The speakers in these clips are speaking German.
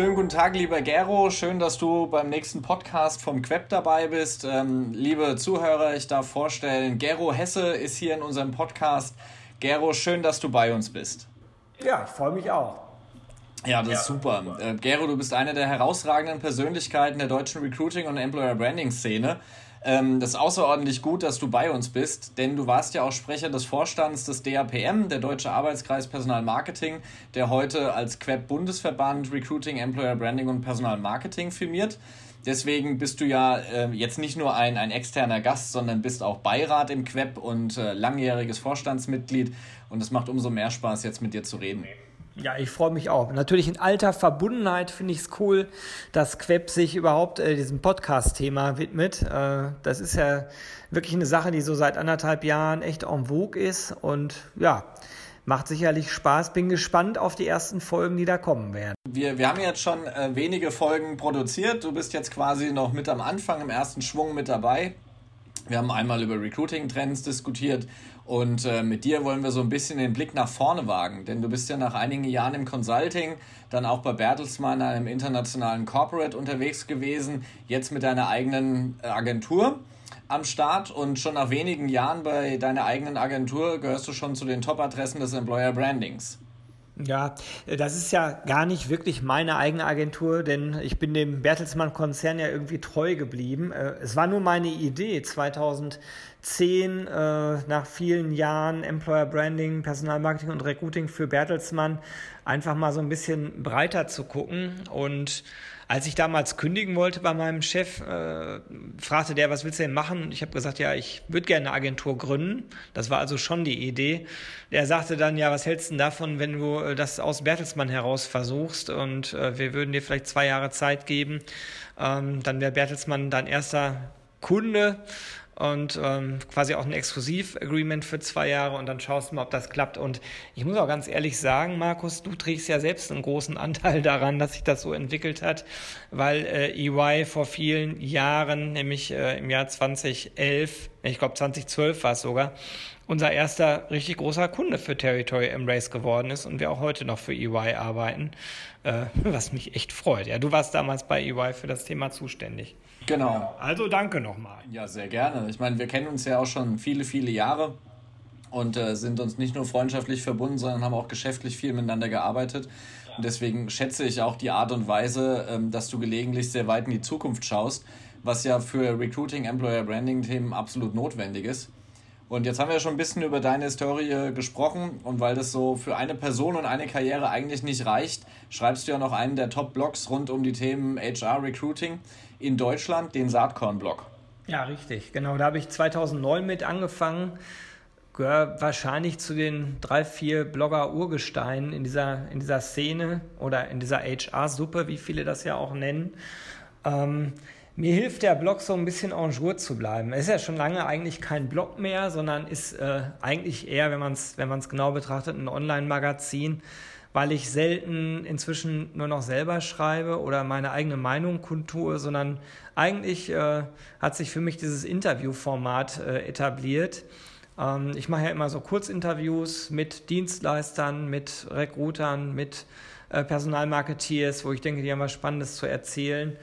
schönen guten Tag, lieber Gero. Schön, dass du beim nächsten Podcast vom Queb dabei bist. Ähm, liebe Zuhörer, ich darf vorstellen, Gero Hesse ist hier in unserem Podcast. Gero, schön, dass du bei uns bist. Ja, ich freue mich auch. Ja, das ja. ist super. Äh, Gero, du bist eine der herausragenden Persönlichkeiten der deutschen Recruiting- und Employer-Branding-Szene. Ähm, das ist außerordentlich gut, dass du bei uns bist, denn du warst ja auch Sprecher des Vorstands des DAPM, der Deutsche Arbeitskreis Personalmarketing, der heute als Queb Bundesverband Recruiting, Employer Branding und Personalmarketing firmiert. Deswegen bist du ja äh, jetzt nicht nur ein, ein externer Gast, sondern bist auch Beirat im Queb und äh, langjähriges Vorstandsmitglied. Und es macht umso mehr Spaß, jetzt mit dir zu reden. Ja, ich freue mich auch. Natürlich in alter Verbundenheit finde ich es cool, dass Queb sich überhaupt äh, diesem Podcast-Thema widmet. Äh, das ist ja wirklich eine Sache, die so seit anderthalb Jahren echt en vogue ist und ja, macht sicherlich Spaß. Bin gespannt auf die ersten Folgen, die da kommen werden. Wir, wir haben jetzt schon äh, wenige Folgen produziert. Du bist jetzt quasi noch mit am Anfang, im ersten Schwung mit dabei. Wir haben einmal über Recruiting-Trends diskutiert und äh, mit dir wollen wir so ein bisschen den Blick nach vorne wagen, denn du bist ja nach einigen Jahren im Consulting, dann auch bei Bertelsmann, einem internationalen Corporate unterwegs gewesen, jetzt mit deiner eigenen Agentur am Start und schon nach wenigen Jahren bei deiner eigenen Agentur gehörst du schon zu den Top-Adressen des Employer Brandings. Ja, das ist ja gar nicht wirklich meine eigene Agentur, denn ich bin dem Bertelsmann-Konzern ja irgendwie treu geblieben. Äh, es war nur meine Idee, 2010 äh, nach vielen Jahren Employer Branding, Personalmarketing und Recruiting für Bertelsmann einfach mal so ein bisschen breiter zu gucken und als ich damals kündigen wollte bei meinem Chef, äh, fragte der, was willst du denn machen? Ich habe gesagt, ja, ich würde gerne eine Agentur gründen. Das war also schon die Idee. Er sagte dann, ja, was hältst du denn davon, wenn du äh, das aus Bertelsmann heraus versuchst und äh, wir würden dir vielleicht zwei Jahre Zeit geben. Ähm, dann wäre Bertelsmann dein erster Kunde und ähm, quasi auch ein Exklusiv-Agreement für zwei Jahre und dann schaust du mal, ob das klappt. Und ich muss auch ganz ehrlich sagen, Markus, du trägst ja selbst einen großen Anteil daran, dass sich das so entwickelt hat, weil äh, EY vor vielen Jahren, nämlich äh, im Jahr 2011, ich glaube 2012 war es sogar, unser erster richtig großer Kunde für Territory Embrace geworden ist und wir auch heute noch für EY arbeiten, äh, was mich echt freut. Ja, du warst damals bei EY für das Thema zuständig. Genau. Also danke nochmal. Ja, sehr gerne. Ich meine, wir kennen uns ja auch schon viele, viele Jahre und äh, sind uns nicht nur freundschaftlich verbunden, sondern haben auch geschäftlich viel miteinander gearbeitet. Und deswegen schätze ich auch die Art und Weise, ähm, dass du gelegentlich sehr weit in die Zukunft schaust, was ja für Recruiting, Employer Branding Themen absolut notwendig ist. Und jetzt haben wir schon ein bisschen über deine Historie gesprochen und weil das so für eine Person und eine Karriere eigentlich nicht reicht, schreibst du ja noch einen der Top-Blogs rund um die Themen HR Recruiting in Deutschland, den Saatkorn-Blog. Ja, richtig, genau. Da habe ich 2009 mit angefangen. Gehöre wahrscheinlich zu den drei, vier Blogger-Urgesteinen in dieser, in dieser Szene oder in dieser HR-Suppe, wie viele das ja auch nennen. Ähm, mir hilft der Blog so ein bisschen en jour zu bleiben. Es ist ja schon lange eigentlich kein Blog mehr, sondern ist äh, eigentlich eher, wenn man es wenn genau betrachtet, ein Online-Magazin, weil ich selten inzwischen nur noch selber schreibe oder meine eigene Meinung kundtue, sondern eigentlich äh, hat sich für mich dieses Interviewformat äh, etabliert. Ähm, ich mache ja immer so Kurzinterviews mit Dienstleistern, mit Recruitern, mit äh, Personalmarketeers, wo ich denke, die haben was Spannendes zu erzählen.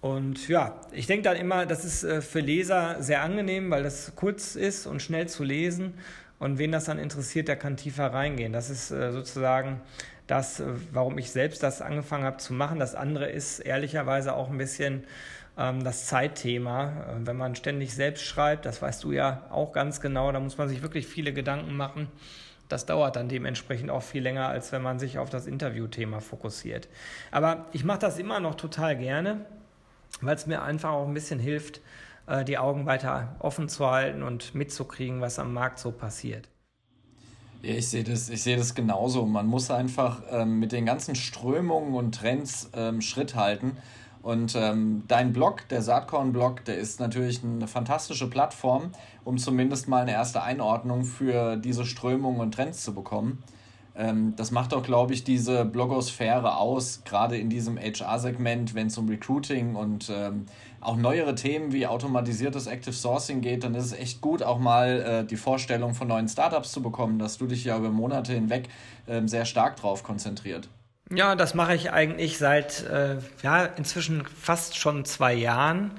Und ja, ich denke dann immer, das ist äh, für Leser sehr angenehm, weil das kurz ist und schnell zu lesen. Und wen das dann interessiert, der kann tiefer reingehen. Das ist äh, sozusagen das, äh, warum ich selbst das angefangen habe zu machen. Das andere ist ehrlicherweise auch ein bisschen ähm, das Zeitthema. Wenn man ständig selbst schreibt, das weißt du ja auch ganz genau, da muss man sich wirklich viele Gedanken machen. Das dauert dann dementsprechend auch viel länger, als wenn man sich auf das Interviewthema fokussiert. Aber ich mache das immer noch total gerne weil es mir einfach auch ein bisschen hilft, äh, die Augen weiter offen zu halten und mitzukriegen, was am Markt so passiert. Ja, ich sehe das, ich das genauso. Man muss einfach ähm, mit den ganzen Strömungen und Trends ähm, Schritt halten. Und ähm, dein Blog, der Saatkorn-Blog, der ist natürlich eine fantastische Plattform, um zumindest mal eine erste Einordnung für diese Strömungen und Trends zu bekommen. Ähm, das macht doch, glaube ich, diese Blogosphäre aus, gerade in diesem HR-Segment, wenn es um Recruiting und ähm, auch neuere Themen wie automatisiertes Active Sourcing geht, dann ist es echt gut, auch mal äh, die Vorstellung von neuen Startups zu bekommen, dass du dich ja über Monate hinweg äh, sehr stark drauf konzentriert. Ja, das mache ich eigentlich seit äh, ja, inzwischen fast schon zwei Jahren.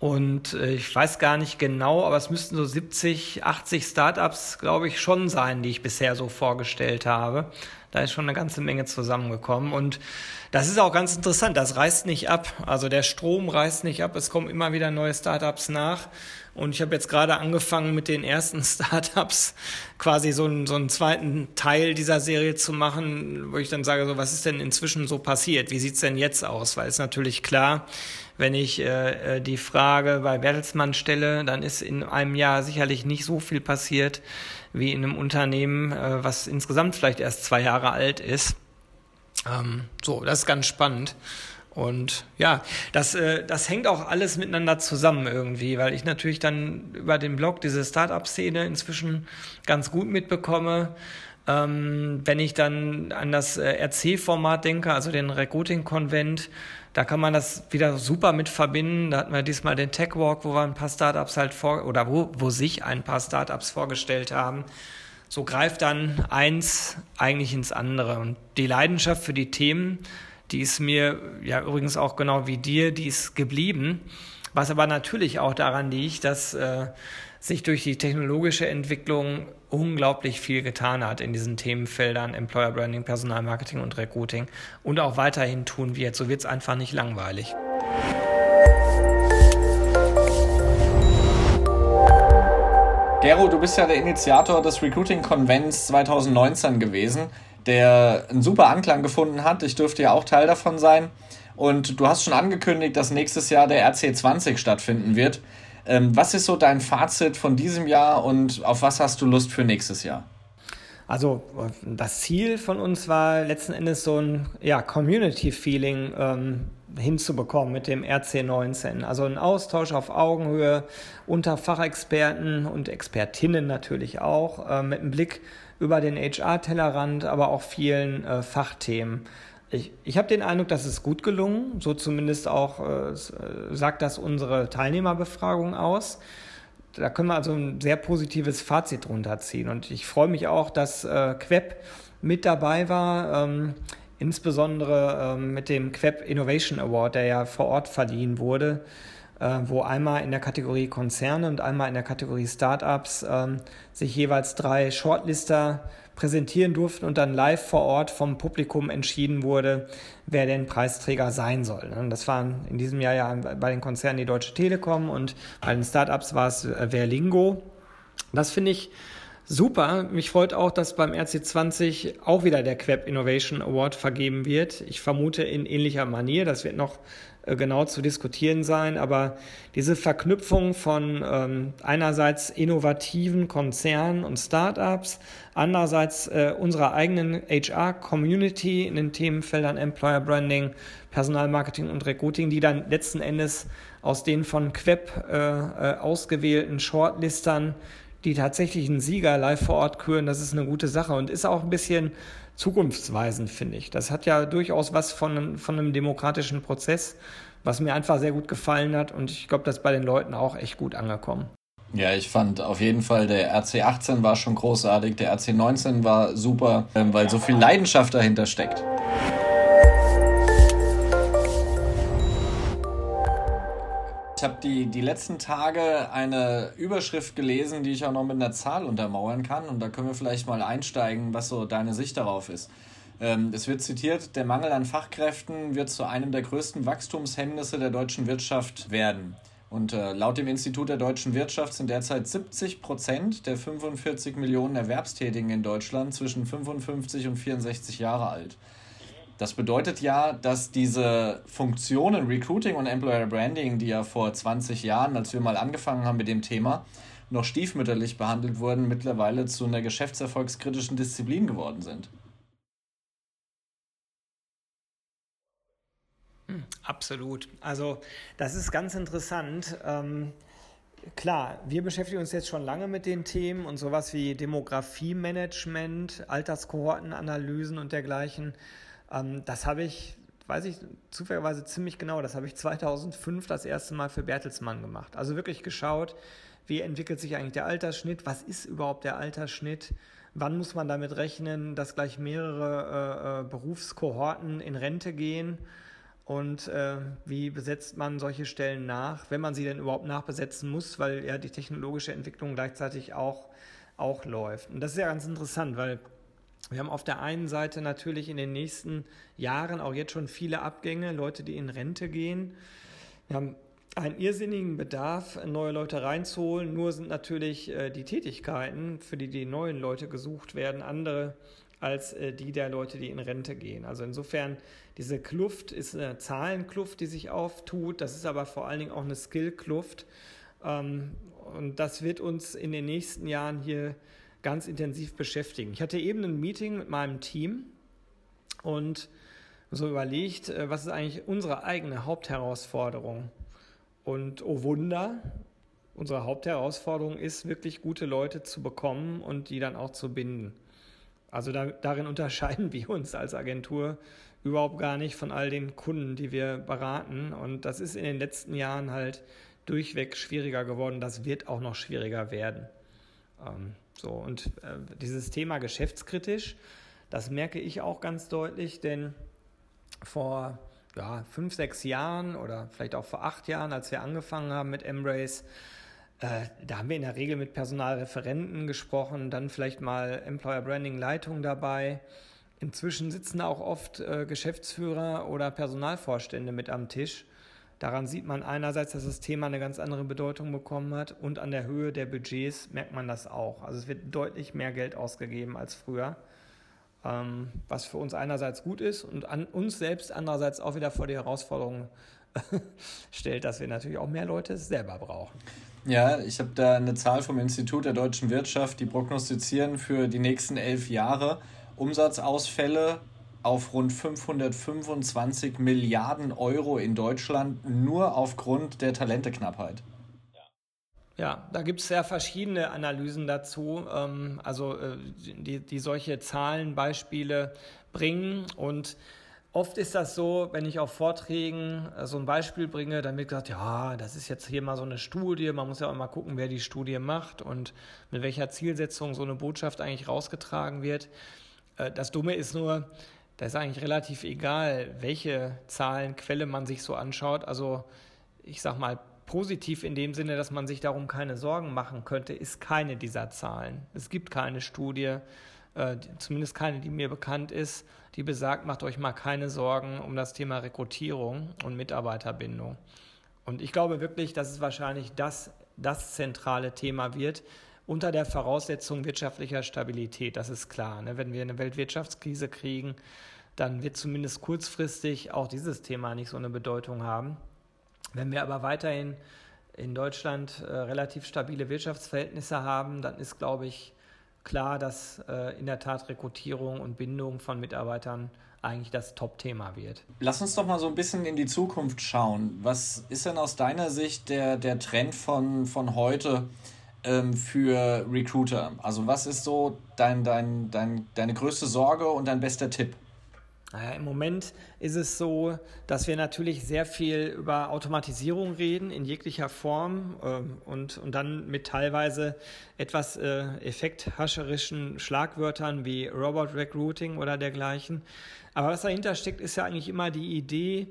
Und äh, ich weiß gar nicht genau, aber es müssten so 70, 80 Startups, glaube ich, schon sein, die ich bisher so vorgestellt habe. Da ist schon eine ganze Menge zusammengekommen. Und das ist auch ganz interessant. Das reißt nicht ab. Also der Strom reißt nicht ab. Es kommen immer wieder neue Startups nach. Und ich habe jetzt gerade angefangen mit den ersten Startups quasi so einen, so einen zweiten Teil dieser Serie zu machen, wo ich dann sage, so was ist denn inzwischen so passiert? Wie sieht's denn jetzt aus? Weil es natürlich klar, wenn ich äh, äh, die Frage bei Bertelsmann stelle, dann ist in einem Jahr sicherlich nicht so viel passiert wie in einem Unternehmen, äh, was insgesamt vielleicht erst zwei Jahre alt ist. Ähm, so, das ist ganz spannend. Und ja, das, äh, das hängt auch alles miteinander zusammen irgendwie, weil ich natürlich dann über den Blog diese Startup-Szene inzwischen ganz gut mitbekomme. Ähm, wenn ich dann an das äh, RC-Format denke, also den Recruiting-Konvent, da kann man das wieder super mit verbinden. Da hatten wir diesmal den Tech Walk, wo wir ein paar Startups halt vor, oder wo, wo sich ein paar Startups vorgestellt haben. So greift dann eins eigentlich ins andere. Und die Leidenschaft für die Themen, die ist mir ja übrigens auch genau wie dir, die ist geblieben. Was aber natürlich auch daran liegt, dass äh, sich durch die technologische Entwicklung unglaublich viel getan hat in diesen Themenfeldern Employer Branding, Personalmarketing und Recruiting und auch weiterhin tun wird. So wird es einfach nicht langweilig. Gero, du bist ja der Initiator des Recruiting Konvents 2019 gewesen, der einen super Anklang gefunden hat. Ich dürfte ja auch Teil davon sein. Und du hast schon angekündigt, dass nächstes Jahr der RC20 stattfinden wird. Ähm, was ist so dein Fazit von diesem Jahr und auf was hast du Lust für nächstes Jahr? Also das Ziel von uns war letzten Endes so ein ja, Community-Feeling ähm, hinzubekommen mit dem RC19. Also ein Austausch auf Augenhöhe unter Fachexperten und Expertinnen natürlich auch, äh, mit einem Blick über den HR-Tellerrand, aber auch vielen äh, Fachthemen. Ich, ich habe den Eindruck, dass es gut gelungen, so zumindest auch äh, sagt das unsere Teilnehmerbefragung aus. Da können wir also ein sehr positives Fazit drunter ziehen. Und ich freue mich auch, dass äh, Queb mit dabei war, ähm, insbesondere ähm, mit dem Queb Innovation Award, der ja vor Ort verliehen wurde, äh, wo einmal in der Kategorie Konzerne und einmal in der Kategorie Startups ähm, sich jeweils drei Shortlister präsentieren durften und dann live vor Ort vom Publikum entschieden wurde, wer denn Preisträger sein soll. Das waren in diesem Jahr ja bei den Konzernen die Deutsche Telekom und bei den Startups war es äh, Verlingo. Das finde ich super. Mich freut auch, dass beim RC20 auch wieder der Queb Innovation Award vergeben wird. Ich vermute in ähnlicher Manier. Das wird noch genau zu diskutieren sein. Aber diese Verknüpfung von ähm, einerseits innovativen Konzernen und Startups, andererseits äh, unserer eigenen HR-Community in den Themenfeldern Employer Branding, Personalmarketing und Recruiting, die dann letzten Endes aus den von Queb äh, äh, ausgewählten Shortlistern die tatsächlichen Sieger live vor Ort küren, das ist eine gute Sache und ist auch ein bisschen zukunftsweisend, finde ich. Das hat ja durchaus was von, von einem demokratischen Prozess, was mir einfach sehr gut gefallen hat und ich glaube, das ist bei den Leuten auch echt gut angekommen. Ja, ich fand auf jeden Fall, der RC18 war schon großartig, der RC19 war super, ähm, weil so viel Leidenschaft dahinter steckt. Ich habe die, die letzten Tage eine Überschrift gelesen, die ich auch noch mit einer Zahl untermauern kann. Und da können wir vielleicht mal einsteigen, was so deine Sicht darauf ist. Ähm, es wird zitiert, der Mangel an Fachkräften wird zu einem der größten Wachstumshemmnisse der deutschen Wirtschaft werden. Und äh, laut dem Institut der deutschen Wirtschaft sind derzeit 70 Prozent der 45 Millionen Erwerbstätigen in Deutschland zwischen 55 und 64 Jahre alt. Das bedeutet ja, dass diese Funktionen Recruiting und Employer Branding, die ja vor 20 Jahren, als wir mal angefangen haben mit dem Thema, noch stiefmütterlich behandelt wurden, mittlerweile zu einer geschäftserfolgskritischen Disziplin geworden sind. Hm, absolut. Also das ist ganz interessant. Ähm, klar, wir beschäftigen uns jetzt schon lange mit den Themen und sowas wie Demografie-Management, Alterskohortenanalysen und dergleichen ähm, das habe ich, weiß ich zufälligerweise ziemlich genau, das habe ich 2005 das erste Mal für Bertelsmann gemacht. Also wirklich geschaut, wie entwickelt sich eigentlich der Altersschnitt, was ist überhaupt der Altersschnitt, Wann muss man damit rechnen, dass gleich mehrere äh, äh Berufskohorten in Rente gehen? Und äh, wie besetzt man solche Stellen nach, wenn man sie denn überhaupt nachbesetzen muss, weil ja die technologische Entwicklung gleichzeitig auch, auch läuft. Und das ist ja ganz interessant, weil wir haben auf der einen Seite natürlich in den nächsten Jahren auch jetzt schon viele Abgänge, Leute, die in Rente gehen. Wir haben einen irrsinnigen Bedarf, neue Leute reinzuholen. Nur sind natürlich äh, die Tätigkeiten, für die die neuen Leute gesucht werden, andere als äh, die der Leute, die in Rente gehen. Also insofern, diese Kluft ist eine Zahlenkluft, die sich auftut. Das ist aber vor allen Dingen auch eine Skillkluft. Ähm, und das wird uns in den nächsten Jahren hier ganz intensiv beschäftigen. Ich hatte eben ein Meeting mit meinem Team und so überlegt, äh, was ist eigentlich unsere eigene Hauptherausforderung? Und oh Wunder, unsere Hauptherausforderung ist, wirklich gute Leute zu bekommen und die dann auch zu binden. Also da, darin unterscheiden wir uns als Agentur überhaupt gar nicht von all den Kunden, die wir beraten. Und das ist in den letzten Jahren halt durchweg schwieriger geworden. Das wird auch noch schwieriger werden. Ähm, so, und äh, dieses Thema geschäftskritisch, das merke ich auch ganz deutlich, denn vor ja, fünf, sechs Jahren oder vielleicht auch vor acht Jahren, als wir angefangen haben mit Embrace, äh, da haben wir in der Regel mit Personalreferenten gesprochen, dann vielleicht mal Employer Branding Leitung dabei. Inzwischen sitzen auch oft äh, Geschäftsführer oder Personalvorstände mit am Tisch. Daran sieht man einerseits, dass das Thema eine ganz andere Bedeutung bekommen hat und an der Höhe der Budgets merkt man das auch. Also es wird deutlich mehr Geld ausgegeben als früher, ähm, was für uns einerseits gut ist und an uns selbst andererseits auch wieder vor die Herausforderung stellt, dass wir natürlich auch mehr Leute selber brauchen. Ja, ich habe da eine Zahl vom Institut der deutschen Wirtschaft, die prognostizieren für die nächsten elf Jahre Umsatzausfälle auf rund 525 Milliarden Euro in Deutschland nur aufgrund der Talenteknappheit. Ja, da gibt es sehr verschiedene Analysen dazu, ähm, also äh, die, die solche Zahlenbeispiele bringen und Oft ist das so, wenn ich auf Vorträgen äh, so ein Beispiel bringe, dann wird gesagt, ja, das ist jetzt hier mal so eine Studie, man muss ja auch mal gucken, wer die Studie macht und mit welcher Zielsetzung so eine Botschaft eigentlich rausgetragen wird. Äh, das Dumme ist nur, da ist eigentlich relativ egal, welche Zahlenquelle man sich so anschaut. Also ich sag mal, positiv in dem Sinne, dass man sich darum keine Sorgen machen könnte, ist keine dieser Zahlen. Es gibt keine Studie, äh, zumindest keine, die mir bekannt ist, die besagt, macht euch mal keine Sorgen um das Thema Rekrutierung und Mitarbeiterbindung. Und ich glaube wirklich, dass es wahrscheinlich das, das zentrale Thema wird, unter der Voraussetzung wirtschaftlicher Stabilität. Das ist klar. Ne? Wenn wir eine Weltwirtschaftskrise kriegen, dann wird zumindest kurzfristig auch dieses Thema nicht so eine Bedeutung haben. Wenn wir aber weiterhin in Deutschland äh, relativ stabile Wirtschaftsverhältnisse haben, dann ist, glaube ich, klar, dass äh, in der Tat Rekrutierung und Bindung von Mitarbeitern eigentlich das Top-Thema wird. Lass uns doch mal so ein bisschen in die Zukunft schauen. Was ist denn aus deiner Sicht der, der Trend von, von heute ähm, für Recruiter? Also was ist so dein, dein, dein, deine größte Sorge und dein bester Tipp? Naja, im Moment ist es so, dass wir natürlich sehr viel über Automatisierung reden in jeglicher Form äh, und, und dann mit teilweise etwas äh, effekthascherischen Schlagwörtern wie Robot Recruiting oder dergleichen. Aber was dahinter steckt, ist ja eigentlich immer die Idee,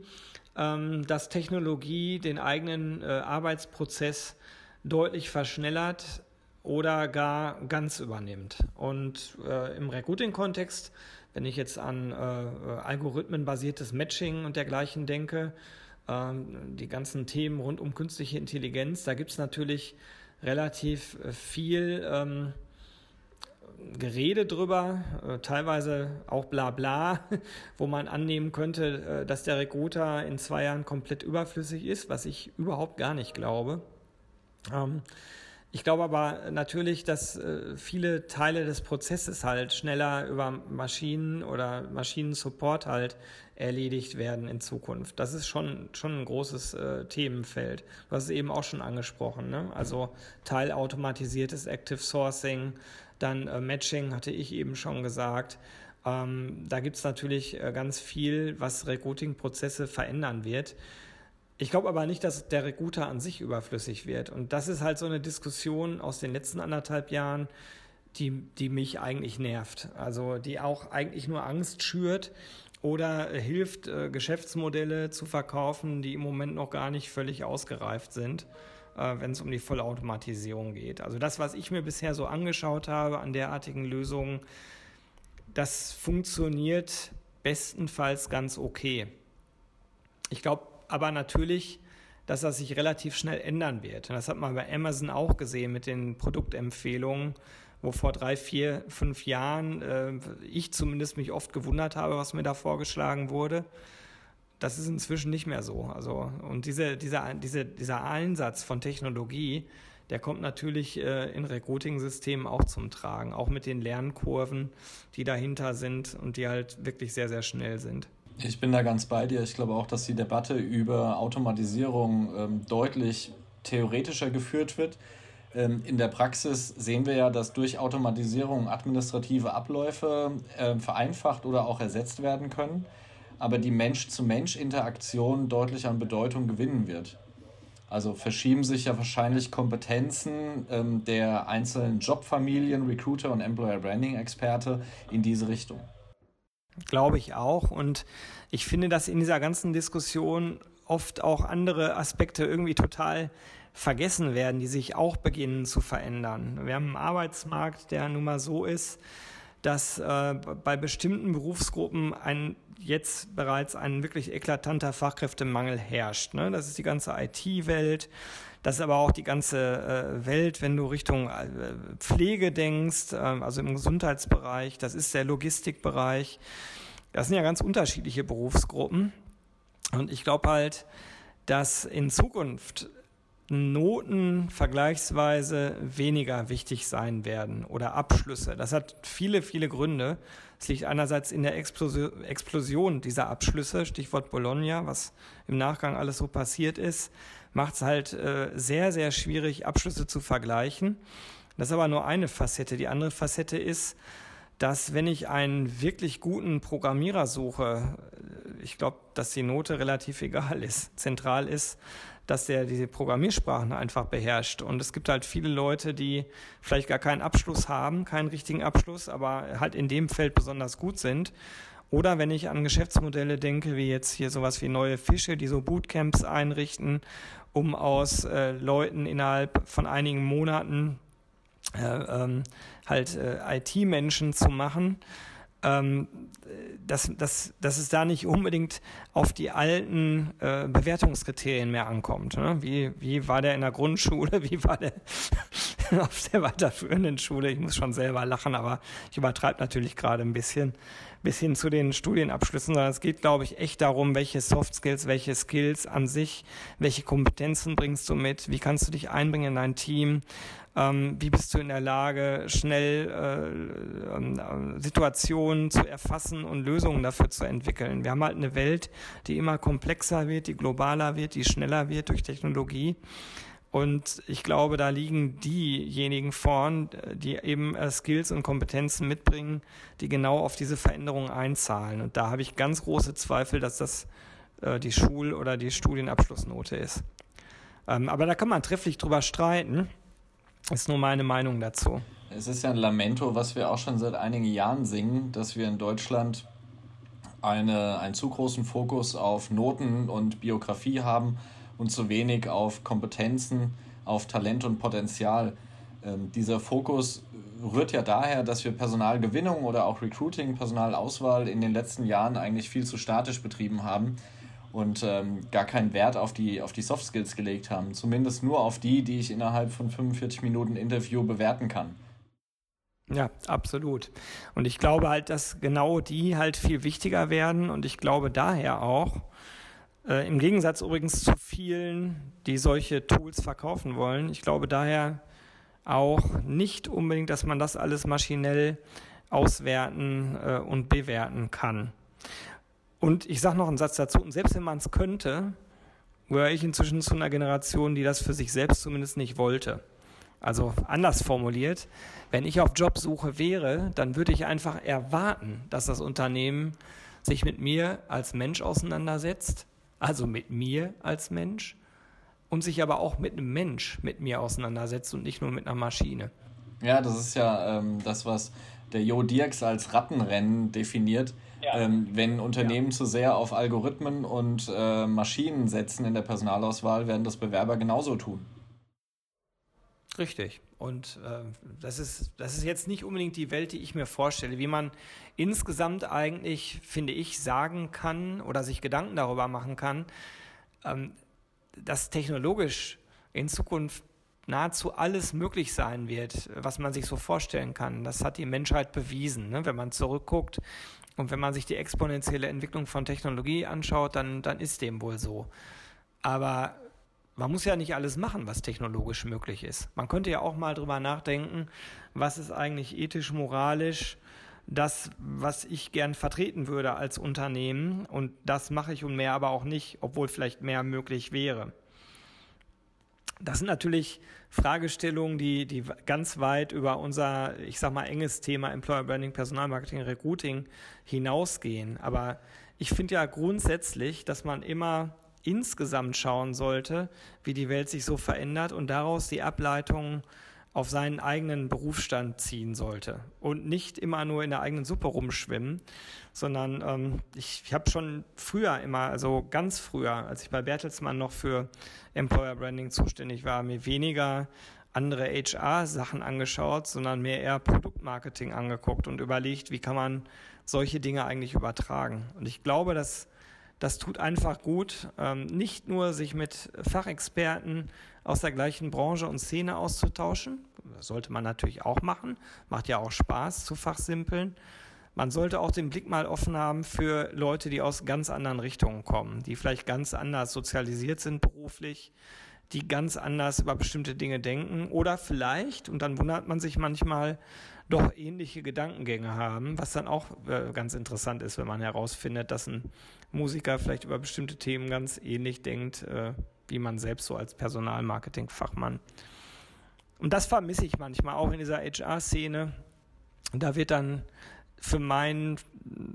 ähm, dass Technologie den eigenen äh, Arbeitsprozess deutlich verschnellert oder gar ganz übernimmt. Und äh, im Recruiting-Kontext wenn ich jetzt an äh, algorithmenbasiertes Matching und dergleichen denke, äh, die ganzen Themen rund um künstliche Intelligenz, da gibt es natürlich relativ äh, viel ähm, Gerede drüber, äh, teilweise auch bla bla, wo man annehmen könnte, äh, dass der Recruiter in zwei Jahren komplett überflüssig ist, was ich überhaupt gar nicht glaube. Ähm, ich glaube aber natürlich, dass äh, viele Teile des Prozesses halt schneller über Maschinen oder Maschinensupport halt erledigt werden in Zukunft. Das ist schon, schon ein großes äh, Themenfeld. Du hast es eben auch schon angesprochen. Ne? Also teilautomatisiertes Active Sourcing, dann äh, Matching hatte ich eben schon gesagt. Ähm, da gibt's natürlich äh, ganz viel, was Recruiting-Prozesse verändern wird. Ich glaube aber nicht, dass der Recruiter an sich überflüssig wird. Und das ist halt so eine Diskussion aus den letzten anderthalb Jahren. die, die mich eigentlich nervt. Also die auch eigentlich nur Angst schürt oder hilft, äh, Geschäftsmodelle zu verkaufen, die im Moment noch gar nicht völlig ausgereift sind, äh, wenn es um die Vollautomatisierung geht. Also das, was ich mir bisher so angeschaut habe an derartigen Lösungen, das funktioniert bestenfalls ganz okay. Ich glaube aber natürlich, dass das sich relativ schnell ändern wird. Und das hat man bei Amazon auch gesehen mit den Produktempfehlungen, wo vor drei, vier, fünf Jahren äh, ich zumindest mich oft gewundert habe, was mir da vorgeschlagen wurde. Das ist inzwischen nicht mehr so. Also, und diese, dieser, diese, dieser Einsatz von Technologie, der kommt natürlich äh, in Recruiting-Systemen auch zum Tragen, auch mit den Lernkurven, die dahinter sind und die halt wirklich sehr, sehr schnell sind. Ich bin da ganz bei dir. Ich glaube auch, dass die Debatte über Automatisierung ähm, deutlich theoretischer geführt wird. Ähm, in der Praxis sehen wir ja, dass durch Automatisierung administrative Abläufe äh, vereinfacht oder auch ersetzt werden können, aber die Mensch-zu-Mensch-Interaktion deutlich an Bedeutung gewinnen wird. Also verschieben sich ja wahrscheinlich Kompetenzen ähm, der einzelnen Jobfamilien, Recruiter und Employer Branding Experte in diese Richtung. Glaube ich auch. Und ich finde, dass in dieser ganzen Diskussion oft auch andere Aspekte irgendwie total vergessen werden, die sich auch beginnen zu verändern. Wir haben einen Arbeitsmarkt, der nun mal so ist, dass äh, bei bestimmten Berufsgruppen ein jetzt bereits ein wirklich eklatanter Fachkräftemangel herrscht. Ne? Das ist die ganze IT-Welt, das ist aber auch die ganze äh, Welt, wenn du Richtung äh, Pflege denkst, äh, also im Gesundheitsbereich, das ist der Logistikbereich. Das sind ja ganz unterschiedliche Berufsgruppen. Und ich glaube halt, dass in Zukunft Noten vergleichsweise weniger wichtig sein werden oder Abschlüsse. Das hat viele, viele Gründe. Es liegt einerseits in der Explosion dieser Abschlüsse, Stichwort Bologna, was im Nachgang alles so passiert ist, macht es halt äh, sehr, sehr schwierig, Abschlüsse zu vergleichen. Das ist aber nur eine Facette. Die andere Facette ist, dass wenn ich einen wirklich guten Programmierer suche, ich glaube, dass die Note relativ egal ist, zentral ist, dass der diese Programmiersprachen einfach beherrscht. Und es gibt halt viele Leute, die vielleicht gar keinen Abschluss haben, keinen richtigen Abschluss, aber halt in dem Feld besonders gut sind. Oder wenn ich an Geschäftsmodelle denke, wie jetzt hier sowas wie neue Fische, die so Bootcamps einrichten, um aus äh, Leuten innerhalb von einigen Monaten äh, ähm, halt äh, IT-Menschen zu machen ähm, dass, dass, dass es da nicht unbedingt auf die alten äh, Bewertungskriterien mehr ankommt. Ne? Wie, wie war der in der Grundschule, wie war der auf der weiterführenden Schule? Ich muss schon selber lachen, aber ich übertreibe natürlich gerade ein bisschen bis hin zu den Studienabschlüssen, sondern es geht, glaube ich, echt darum, welche Soft Skills, welche Skills an sich, welche Kompetenzen bringst du mit, wie kannst du dich einbringen in dein Team, ähm, wie bist du in der Lage, schnell äh, äh, Situationen zu erfassen und Lösungen dafür zu entwickeln. Wir haben halt eine Welt, die immer komplexer wird, die globaler wird, die schneller wird durch Technologie. Und ich glaube, da liegen diejenigen vorn, die eben äh, Skills und Kompetenzen mitbringen, die genau auf diese Veränderungen einzahlen. Und da habe ich ganz große Zweifel, dass das äh, die Schul- oder die Studienabschlussnote ist. Ähm, aber da kann man trefflich drüber streiten. Ist nur meine Meinung dazu. Es ist ja ein Lamento, was wir auch schon seit einigen Jahren singen, dass wir in Deutschland eine, einen zu großen Fokus auf Noten und Biografie haben und zu wenig auf Kompetenzen, auf Talent und Potenzial. Ähm, dieser Fokus rührt ja daher, dass wir Personalgewinnung oder auch Recruiting, Personalauswahl in den letzten Jahren eigentlich viel zu statisch betrieben haben und ähm, gar keinen Wert auf die, auf die Soft Skills gelegt haben. Zumindest nur auf die, die ich innerhalb von 45 Minuten Interview bewerten kann. Ja, absolut. Und ich glaube halt, dass genau die halt viel wichtiger werden und ich glaube daher auch, äh, Im Gegensatz übrigens zu vielen, die solche Tools verkaufen wollen. Ich glaube daher auch nicht unbedingt, dass man das alles maschinell auswerten äh, und bewerten kann. Und ich sage noch einen Satz dazu, und selbst wenn man es könnte, gehöre ich inzwischen zu einer Generation, die das für sich selbst zumindest nicht wollte. Also anders formuliert, wenn ich auf Jobsuche wäre, dann würde ich einfach erwarten, dass das Unternehmen sich mit mir als Mensch auseinandersetzt, also mit mir als Mensch und sich aber auch mit einem Mensch mit mir auseinandersetzt und nicht nur mit einer Maschine. Ja, das ist ja ähm, das, was der Jo Dirks als Rattenrennen definiert. Ja. Ähm, wenn Unternehmen ja. zu sehr auf Algorithmen und äh, Maschinen setzen in der Personalauswahl, werden das Bewerber genauso tun. Richtig. Und äh, das, ist, das ist jetzt nicht unbedingt die Welt, die ich mir vorstelle, wie man insgesamt eigentlich, finde ich, sagen kann oder sich Gedanken darüber machen kann, ähm, dass technologisch in Zukunft nahezu alles möglich sein wird, was man sich so vorstellen kann. Das hat die Menschheit bewiesen. Ne? Wenn man zurückguckt und wenn man sich die exponentielle Entwicklung von Technologie anschaut, dann, dann ist dem wohl so. Aber man muss ja nicht alles machen, was technologisch möglich ist. Man könnte ja auch mal drüber nachdenken, was ist eigentlich ethisch, moralisch das, was ich gern vertreten würde als Unternehmen. Und das mache ich und mehr aber auch nicht, obwohl vielleicht mehr möglich wäre. Das sind natürlich Fragestellungen, die, die ganz weit über unser, ich sag mal, enges Thema Employer Branding, Personalmarketing, Recruiting hinausgehen. Aber ich finde ja grundsätzlich, dass man immer insgesamt schauen sollte, wie die Welt sich so verändert und daraus die Ableitungen auf seinen eigenen Berufsstand ziehen sollte und nicht immer nur in der eigenen Suppe rumschwimmen, sondern ähm, ich, ich habe schon früher immer, also ganz früher, als ich bei Bertelsmann noch für Employer Branding zuständig war, mir weniger andere HR-Sachen angeschaut, sondern mehr eher Produktmarketing angeguckt und überlegt, wie kann man solche Dinge eigentlich übertragen. Und ich glaube, dass das tut einfach gut, ähm, nicht nur sich mit Fachexperten aus der gleichen Branche und Szene auszutauschen. Das sollte man natürlich auch machen. Macht ja auch Spaß zu fachsimpeln. Man sollte auch den Blick mal offen haben für Leute, die aus ganz anderen Richtungen kommen, die vielleicht ganz anders sozialisiert sind beruflich, die ganz anders über bestimmte Dinge denken oder vielleicht, und dann wundert man sich manchmal, doch ähnliche Gedankengänge haben, was dann auch äh, ganz interessant ist, wenn man herausfindet, dass ein Musiker vielleicht über bestimmte Themen ganz ähnlich denkt, äh, wie man selbst so als Personalmarketing-Fachmann. Und das vermisse ich manchmal auch in dieser HR-Szene. Da wird dann für meinen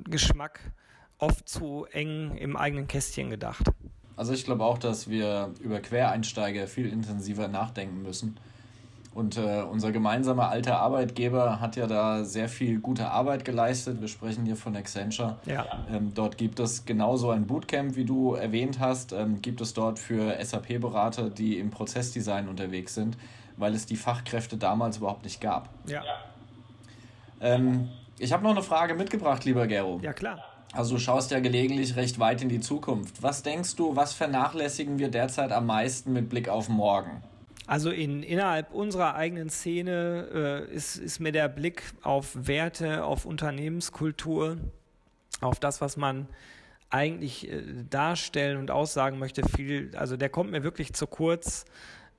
Geschmack oft zu eng im eigenen Kästchen gedacht. Also ich glaube auch, dass wir über Quereinsteiger viel intensiver nachdenken müssen. Und äh, unser gemeinsamer alter Arbeitgeber hat ja da sehr viel gute Arbeit geleistet. Wir sprechen hier von Accenture. Ja. Ähm, dort gibt es genauso ein Bootcamp, wie du erwähnt hast, ähm, gibt es dort für SAP-Berater, die im Prozessdesign unterwegs sind, weil es die Fachkräfte damals überhaupt nicht gab. Ja. Ähm, ich habe noch eine Frage mitgebracht, lieber Gero. Ja, klar. Also du schaust ja gelegentlich recht weit in die Zukunft. Was denkst du, was vernachlässigen wir derzeit am meisten mit Blick auf morgen? Also in, innerhalb unserer eigenen Szene äh, ist, ist mir der Blick auf Werte, auf Unternehmenskultur, auf das, was man eigentlich äh, darstellen und aussagen möchte, viel, also der kommt mir wirklich zu kurz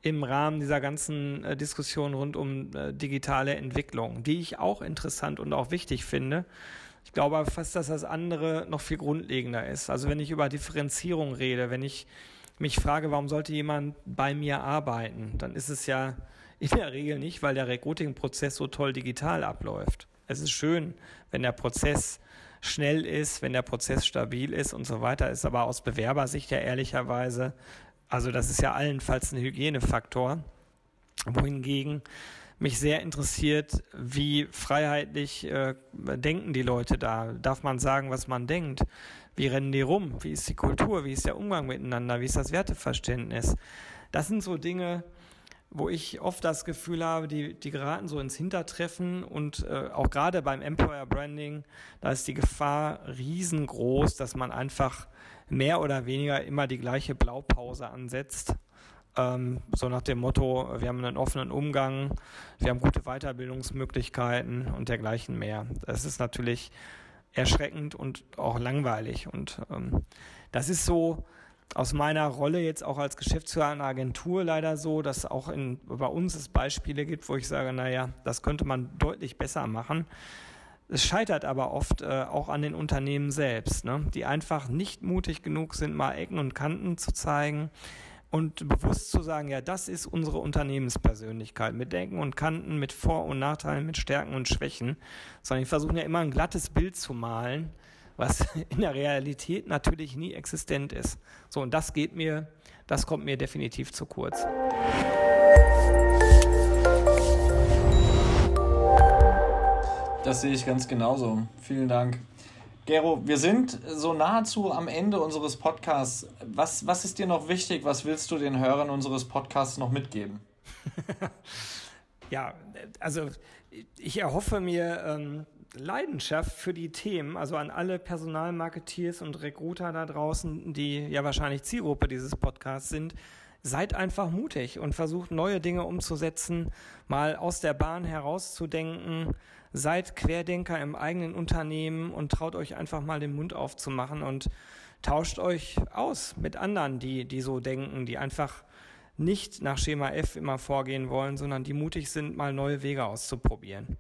im Rahmen dieser ganzen äh, Diskussion rund um äh, digitale Entwicklung, die ich auch interessant und auch wichtig finde. Ich glaube aber fast, dass das andere noch viel grundlegender ist. Also wenn ich über Differenzierung rede, wenn ich mich frage, warum sollte jemand bei mir arbeiten, dann ist es ja in der Regel nicht, weil der Recruiting-Prozess so toll digital abläuft. Es ist schön, wenn der Prozess schnell ist, wenn der Prozess stabil ist und so weiter, ist aber aus Bewerbersicht ja ehrlicherweise, also das ist ja allenfalls ein Hygienefaktor, wohingegen mich sehr interessiert, wie freiheitlich äh, denken die Leute da. Darf man sagen, was man denkt? Wie rennen die rum? Wie ist die Kultur? Wie ist der Umgang miteinander? Wie ist das Werteverständnis? Das sind so Dinge, wo ich oft das Gefühl habe, die, die geraten so ins Hintertreffen und äh, auch gerade beim Employer Branding, da ist die Gefahr riesengroß, dass man einfach mehr oder weniger immer die gleiche Blaupause ansetzt ähm, so nach dem Motto, wir haben einen offenen Umgang, wir haben gute Weiterbildungsmöglichkeiten und dergleichen mehr. Das ist natürlich erschreckend und auch langweilig. Und ähm, das ist so aus meiner Rolle jetzt auch als Geschäftsführer einer Agentur leider so, dass auch in, bei uns es Beispiele gibt, wo ich sage, naja, das könnte man deutlich besser machen. Es scheitert aber oft äh, auch an den Unternehmen selbst, ne? die einfach nicht mutig genug sind, mal Ecken und Kanten zu zeigen, und bewusst zu sagen, ja, das ist unsere Unternehmenspersönlichkeit mit Denken und Kanten, mit Vor- und Nachteilen, mit Stärken und Schwächen, sondern ich versuche ja immer ein glattes Bild zu malen, was in der Realität natürlich nie existent ist. So, und das geht mir, das kommt mir definitiv zu kurz. Das sehe ich ganz genauso. Vielen Dank. Gero, wir sind so nahezu am Ende unseres Podcasts. Was, was ist dir noch wichtig? Was willst du den Hörern unseres Podcasts noch mitgeben? ja, also ich erhoffe mir ähm, Leidenschaft für die Themen, also an alle Personalmarketeers und Recruiter da draußen, die ja wahrscheinlich Zielgruppe dieses Podcasts sind. Seid einfach mutig und versucht neue Dinge umzusetzen, mal aus der Bahn herauszudenken. Seid Querdenker im eigenen Unternehmen und traut euch einfach mal den Mund aufzumachen und tauscht euch aus mit anderen, die, die so denken, die einfach nicht nach Schema F immer vorgehen wollen, sondern die mutig sind, mal neue Wege auszuprobieren.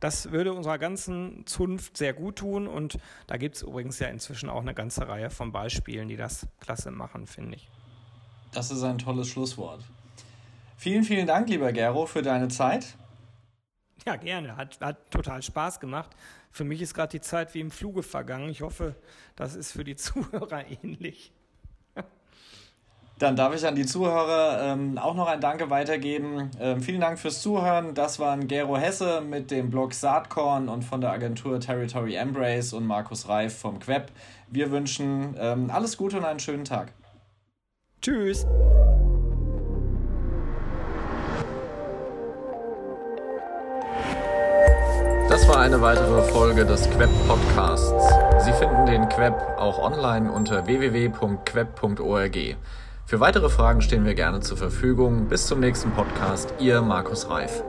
Das würde unserer ganzen Zunft sehr gut tun und da gibt es übrigens ja inzwischen auch eine ganze Reihe von Beispielen, die das klasse machen, finde ich. Das ist ein tolles Schlusswort. Vielen, vielen Dank, lieber Gero, für deine Zeit. Ja, gerne. Hat, hat total Spaß gemacht. Für mich ist gerade die Zeit wie im Fluge vergangen. Ich hoffe, das ist für die Zuhörer ähnlich. Dann darf ich an die Zuhörer ähm, auch noch ein Danke weitergeben. Ähm, vielen Dank fürs Zuhören. Das waren Gero Hesse mit dem Blog Saatkorn und von der Agentur Territory Embrace und Markus Reif vom Queb. Wir wünschen ähm, alles Gute und einen schönen Tag. Tschüss. War eine weitere Folge des Queb Podcasts. Sie finden den Queb auch online unter www.queb.org. Für weitere Fragen stehen wir gerne zur Verfügung. Bis zum nächsten Podcast, Ihr Markus Reif.